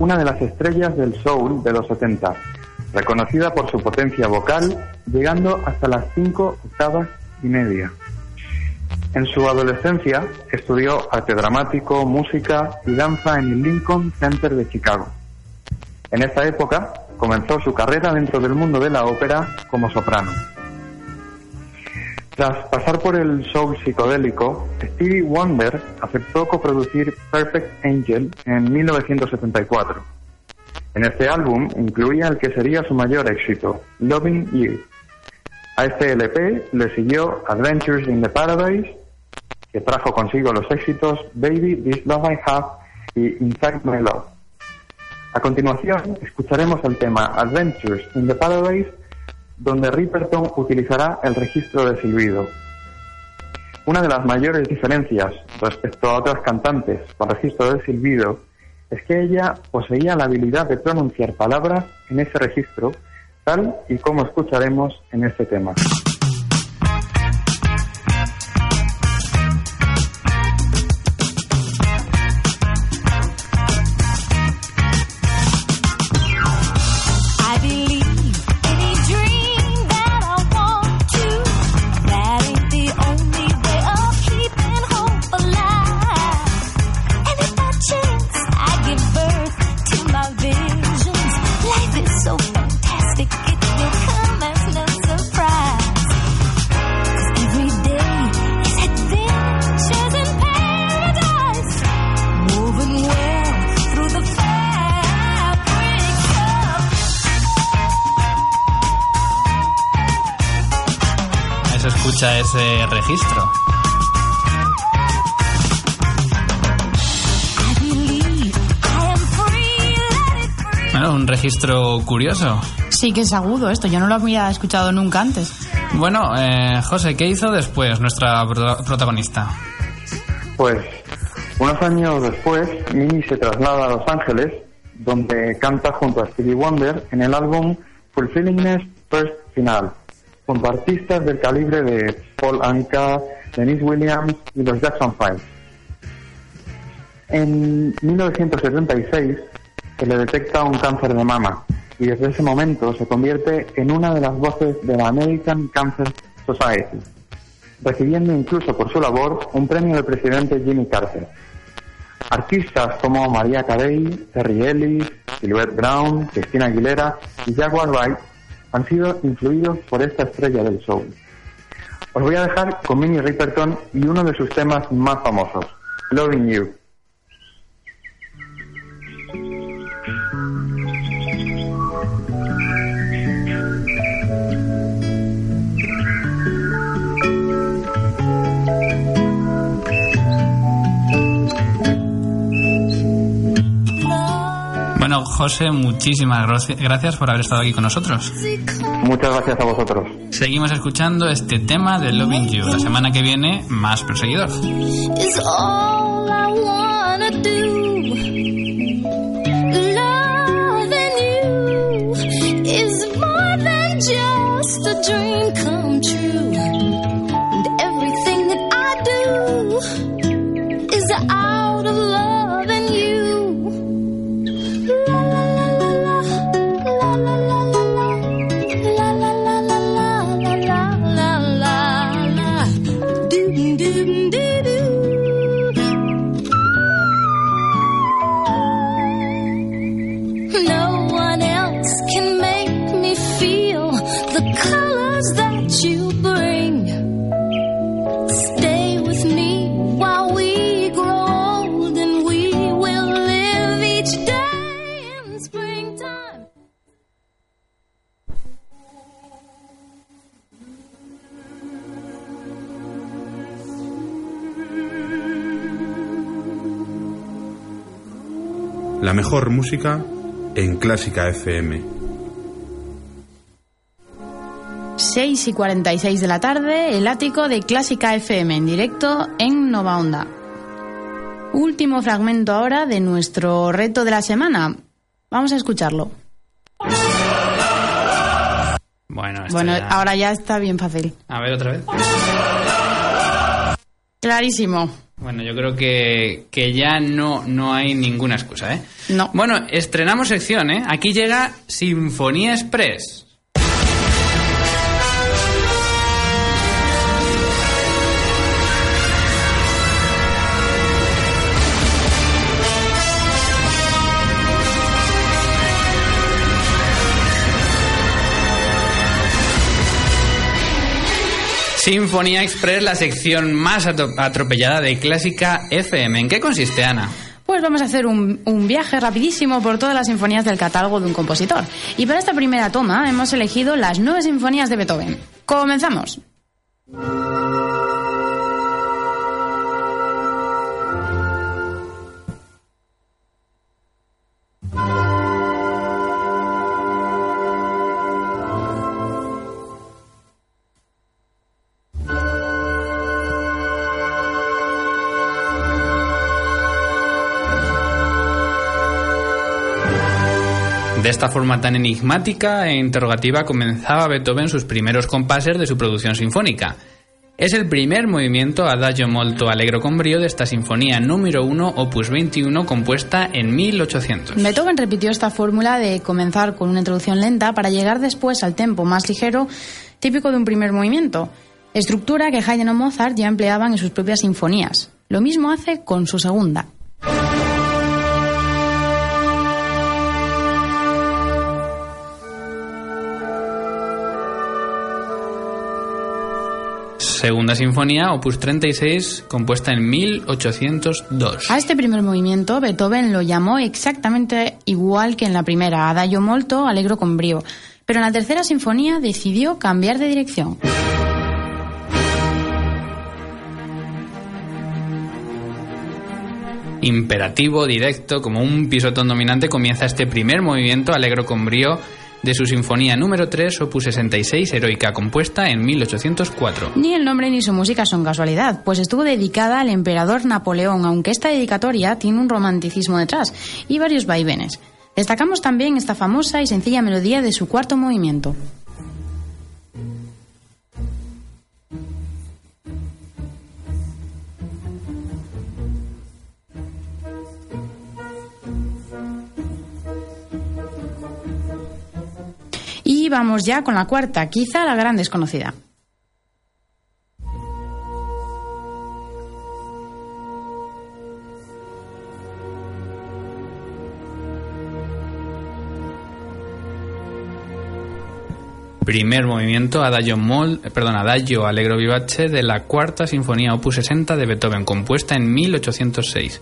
una de las estrellas del soul de los 70, reconocida por su potencia vocal, llegando hasta las 5 octavas y media. En su adolescencia estudió arte dramático, música y danza en el Lincoln Center de Chicago. En esta época comenzó su carrera dentro del mundo de la ópera como soprano. Tras pasar por el soul psicodélico, Stevie Wonder aceptó coproducir Perfect Angel en 1974. En este álbum incluía el que sería su mayor éxito, Loving You. A este LP le siguió Adventures in the Paradise, que trajo consigo los éxitos Baby, This Love I Have y Inside My Love. A continuación, escucharemos el tema Adventures in the Paradise, donde Riperton utilizará el registro de silbido. Una de las mayores diferencias respecto a otras cantantes con registro de silbido es que ella poseía la habilidad de pronunciar palabras en ese registro, tal y como escucharemos en este tema. Free. Bueno, un registro curioso. Sí que es agudo esto, yo no lo había escuchado nunca antes. Bueno, eh, José, ¿qué hizo después nuestra pro- protagonista? Pues unos años después, Minnie se traslada a Los Ángeles, donde canta junto a Stevie Wonder en el álbum Fulfillingness First Final, junto a artistas del calibre de Paul Anka, Denise Williams y los Jackson Five. En 1976 se le detecta un cáncer de mama y desde ese momento se convierte en una de las voces de la American Cancer Society recibiendo incluso por su labor un premio del presidente Jimmy Carter. Artistas como María Carey, Terry Ellis, Silhouette Brown, Christina Aguilera y Jaguar Wright han sido influidos por esta estrella del soul. Os voy a dejar con Minnie Riperton y uno de sus temas más famosos, Loving You. José, muchísimas graci- gracias por haber estado aquí con nosotros. Muchas gracias a vosotros. Seguimos escuchando este tema de Loving You. La semana que viene, más perseguidor. La mejor música en Clásica FM. 6 y 46 de la tarde, el ático de Clásica FM en directo en Nova Onda. Último fragmento ahora de nuestro reto de la semana. Vamos a escucharlo. Bueno, Bueno, ya- ahora ya está bien fácil. A ver, otra vez. Clarísimo. Bueno, yo creo que, que ya no, no hay ninguna excusa, ¿eh? No. Bueno, estrenamos sección, ¿eh? Aquí llega Sinfonía Express. Sinfonía Express, la sección más atropellada de Clásica FM. ¿En qué consiste, Ana? Pues vamos a hacer un, un viaje rapidísimo por todas las sinfonías del catálogo de un compositor. Y para esta primera toma hemos elegido las nueve sinfonías de Beethoven. Comenzamos. De esta forma tan enigmática e interrogativa comenzaba Beethoven sus primeros compases de su producción sinfónica. Es el primer movimiento Adagio molto allegro con brio de esta sinfonía número 1 opus 21 compuesta en 1800. Beethoven repitió esta fórmula de comenzar con una introducción lenta para llegar después al tempo más ligero típico de un primer movimiento, estructura que Haydn o Mozart ya empleaban en sus propias sinfonías. Lo mismo hace con su segunda. Segunda sinfonía opus 36 compuesta en 1802. A este primer movimiento Beethoven lo llamó exactamente igual que en la primera, Adagio molto allegro con brio, pero en la tercera sinfonía decidió cambiar de dirección. Imperativo, directo, como un pisotón dominante comienza este primer movimiento alegro con brío de su sinfonía número 3 opus 66 heroica compuesta en 1804. Ni el nombre ni su música son casualidad, pues estuvo dedicada al emperador Napoleón, aunque esta dedicatoria tiene un romanticismo detrás y varios vaivenes. Destacamos también esta famosa y sencilla melodía de su cuarto movimiento. Vamos ya con la cuarta, quizá la gran desconocida. Primer movimiento Adagio, mol, eh, perdón, Adagio Allegro Vivace de la cuarta sinfonía opus 60 de Beethoven, compuesta en 1806,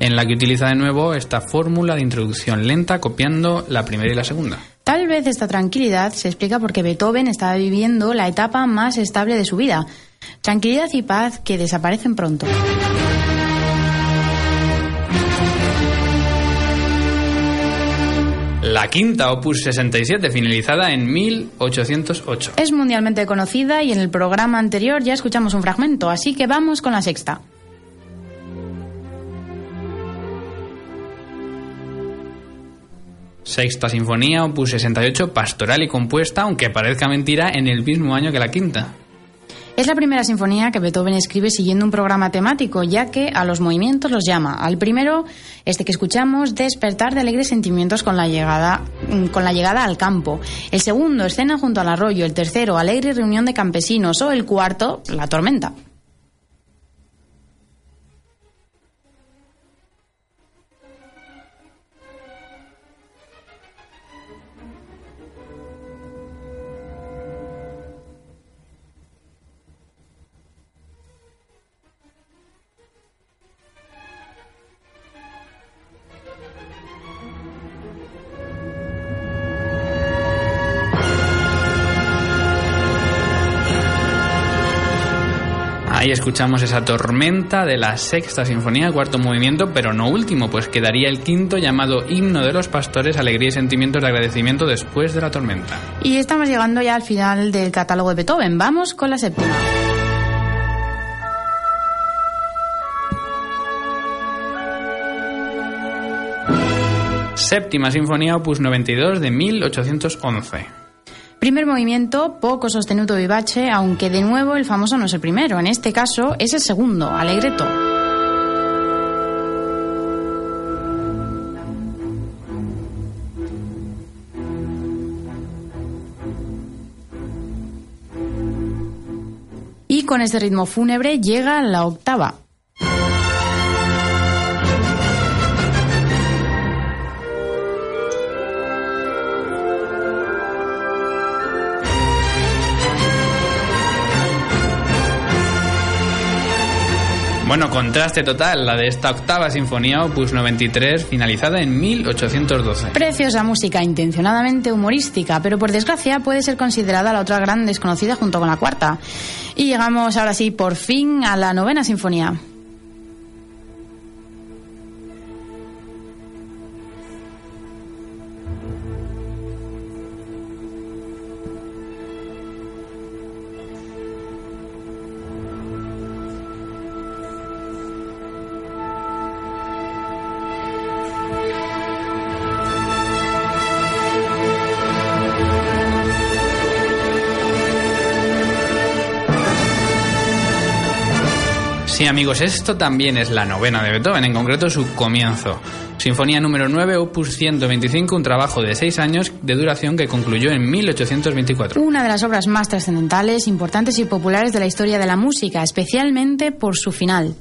en la que utiliza de nuevo esta fórmula de introducción lenta copiando la primera y la segunda. Tal vez esta tranquilidad se explica porque Beethoven estaba viviendo la etapa más estable de su vida. Tranquilidad y paz que desaparecen pronto. la quinta opus 67, finalizada en 1808. Es mundialmente conocida y en el programa anterior ya escuchamos un fragmento, así que vamos con la sexta. Sexta sinfonía, opus 68, pastoral y compuesta, aunque parezca mentira, en el mismo año que la quinta. Es la primera sinfonía que Beethoven escribe siguiendo un programa temático, ya que a los movimientos los llama. Al primero, este que escuchamos, despertar de alegres sentimientos con la llegada, mm, con la llegada al campo. El segundo, escena junto al arroyo. El tercero, alegre reunión de campesinos. O el cuarto, la tormenta. Ahí escuchamos esa tormenta de la sexta sinfonía, cuarto movimiento, pero no último, pues quedaría el quinto llamado Himno de los Pastores, Alegría y Sentimientos de Agradecimiento después de la tormenta. Y estamos llegando ya al final del catálogo de Beethoven. Vamos con la séptima. Séptima sinfonía, opus 92 de 1811. Primer movimiento, poco sostenuto vivace, aunque de nuevo el famoso no es el primero. En este caso es el segundo, Allegretto. Y con este ritmo fúnebre llega la octava. Bueno, contraste total, la de esta octava sinfonía, opus 93, finalizada en 1812. Preciosa música intencionadamente humorística, pero por desgracia puede ser considerada la otra gran desconocida junto con la cuarta. Y llegamos ahora sí por fin a la novena sinfonía. Sí, amigos, esto también es la novena de Beethoven, en concreto su comienzo. Sinfonía número 9, opus 125, un trabajo de seis años de duración que concluyó en 1824. Una de las obras más trascendentales, importantes y populares de la historia de la música, especialmente por su final.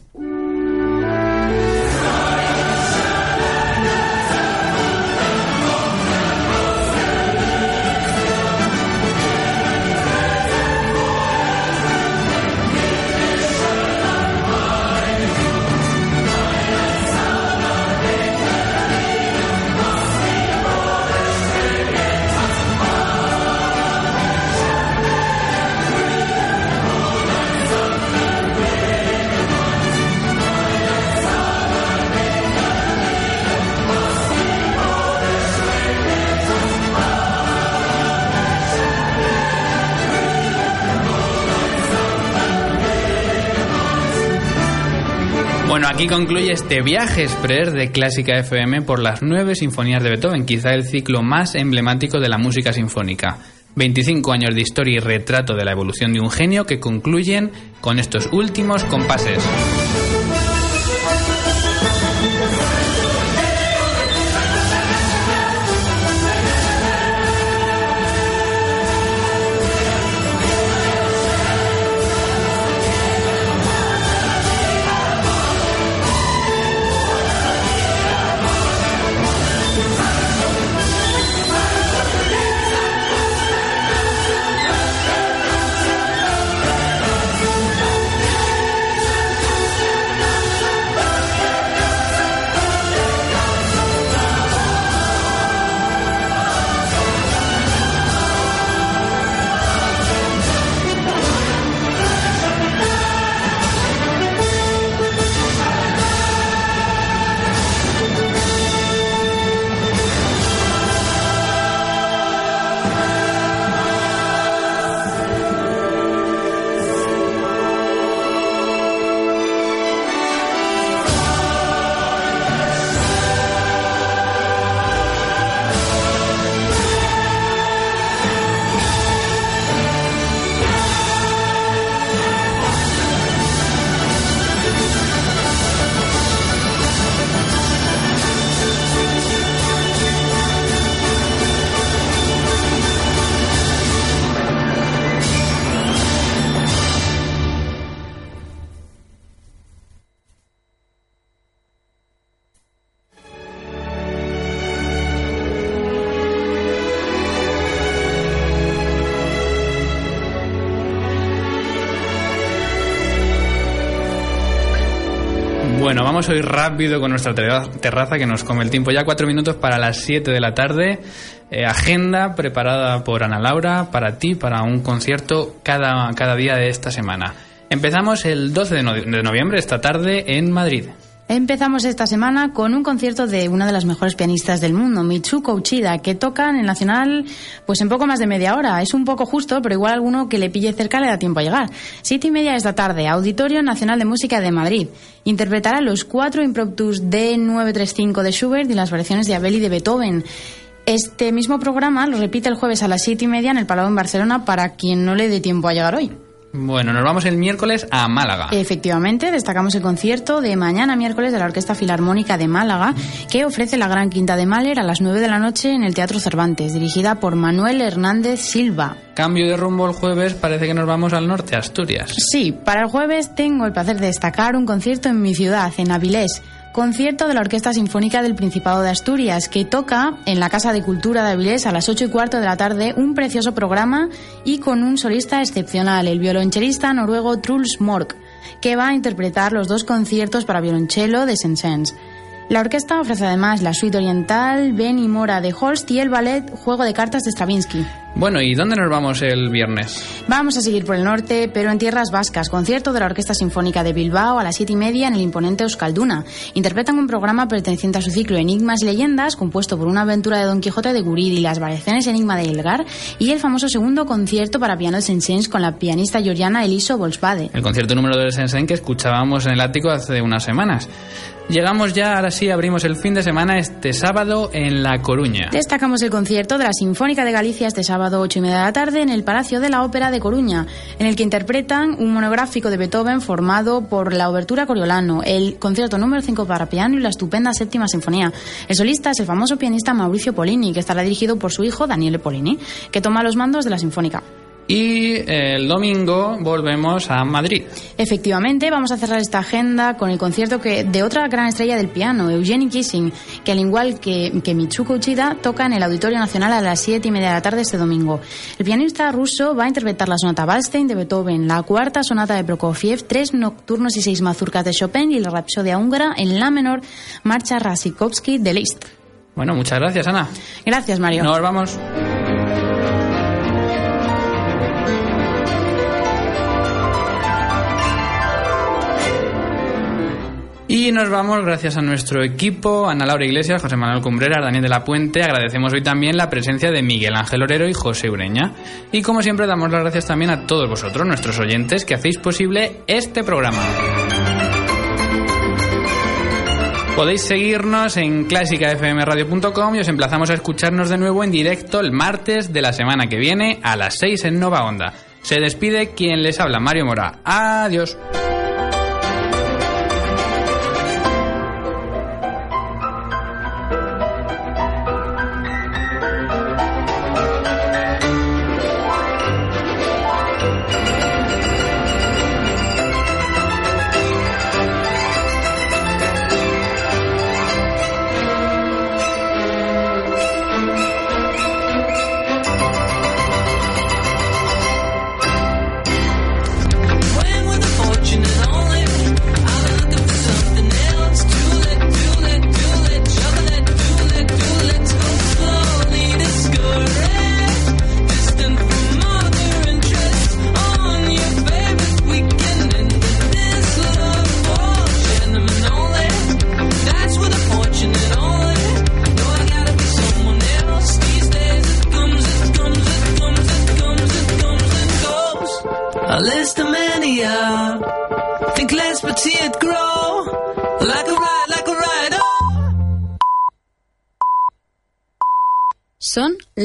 Aquí concluye este viaje express de Clásica FM por las nueve sinfonías de Beethoven, quizá el ciclo más emblemático de la música sinfónica. 25 años de historia y retrato de la evolución de un genio que concluyen con estos últimos compases. Vamos hoy rápido con nuestra terra- terraza que nos come el tiempo. Ya cuatro minutos para las 7 de la tarde. Eh, agenda preparada por Ana Laura para ti, para un concierto cada, cada día de esta semana. Empezamos el 12 de, no- de noviembre, esta tarde, en Madrid. Empezamos esta semana con un concierto de una de las mejores pianistas del mundo, Mitsuko Uchida, que toca en el Nacional pues en poco más de media hora. Es un poco justo, pero igual alguno que le pille cerca le da tiempo a llegar. Siete y media esta tarde, Auditorio Nacional de Música de Madrid. Interpretará los cuatro impromptus D935 de Schubert y las variaciones de Abel y de Beethoven. Este mismo programa lo repite el jueves a las siete y media en el Palau en Barcelona para quien no le dé tiempo a llegar hoy. Bueno, nos vamos el miércoles a Málaga. Efectivamente, destacamos el concierto de mañana miércoles de la Orquesta Filarmónica de Málaga, que ofrece la Gran Quinta de Mahler a las 9 de la noche en el Teatro Cervantes, dirigida por Manuel Hernández Silva. Cambio de rumbo el jueves, parece que nos vamos al norte, Asturias. Sí, para el jueves tengo el placer de destacar un concierto en mi ciudad, en Avilés. Concierto de la Orquesta Sinfónica del Principado de Asturias, que toca en la Casa de Cultura de Avilés a las 8 y cuarto de la tarde un precioso programa y con un solista excepcional, el violonchelista noruego Truls Mork, que va a interpretar los dos conciertos para violonchelo de Saint-Saëns. La orquesta ofrece además la suite oriental Ben y Mora de Holst y el ballet Juego de Cartas de Stravinsky. Bueno, ¿y dónde nos vamos el viernes? Vamos a seguir por el norte, pero en tierras vascas. Concierto de la Orquesta Sinfónica de Bilbao a las siete y media en el imponente Euskalduna. Interpretan un programa perteneciente a su ciclo Enigmas y Leyendas, compuesto por una aventura de Don Quijote de Guridi, las variaciones Enigma de Elgar y el famoso segundo concierto para piano de Saint-Saëns con la pianista georgiana Eliso Volsbade. El concierto número de Sensen que escuchábamos en el ático hace unas semanas. Llegamos ya, ahora sí, abrimos el fin de semana este sábado en La Coruña. Destacamos el concierto de la Sinfónica de Galicia este sábado 8 y media de la tarde en el Palacio de la Ópera de Coruña, en el que interpretan un monográfico de Beethoven formado por la Obertura Coriolano, el concierto número 5 para piano y la estupenda séptima sinfonía. El solista es el famoso pianista Mauricio Polini, que estará dirigido por su hijo Daniele Polini, que toma los mandos de la Sinfónica. Y el domingo volvemos a Madrid. Efectivamente, vamos a cerrar esta agenda con el concierto que, de otra gran estrella del piano, Eugenie Kissing, que al igual que, que Mitsuko Uchida, toca en el Auditorio Nacional a las 7 y media de la tarde este domingo. El pianista ruso va a interpretar la sonata Waldstein de Beethoven, la cuarta sonata de Prokofiev, tres nocturnos y seis mazurcas de Chopin y la rapsodia húngara en la menor marcha Rasikovsky de Liszt. Bueno, muchas gracias, Ana. Gracias, Mario. Nos vamos. Nos vamos gracias a nuestro equipo, Ana Laura Iglesias, José Manuel Cumbreras, Daniel de la Puente. Agradecemos hoy también la presencia de Miguel Ángel Orero y José Ureña. Y como siempre damos las gracias también a todos vosotros, nuestros oyentes, que hacéis posible este programa. Podéis seguirnos en clásicafmradio.com y os emplazamos a escucharnos de nuevo en directo el martes de la semana que viene a las 6 en Nova Onda. Se despide quien les habla, Mario Mora. Adiós.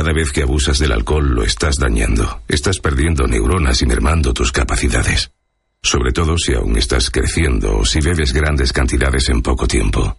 Cada vez que abusas del alcohol lo estás dañando. Estás perdiendo neuronas y mermando tus capacidades. Sobre todo si aún estás creciendo o si bebes grandes cantidades en poco tiempo.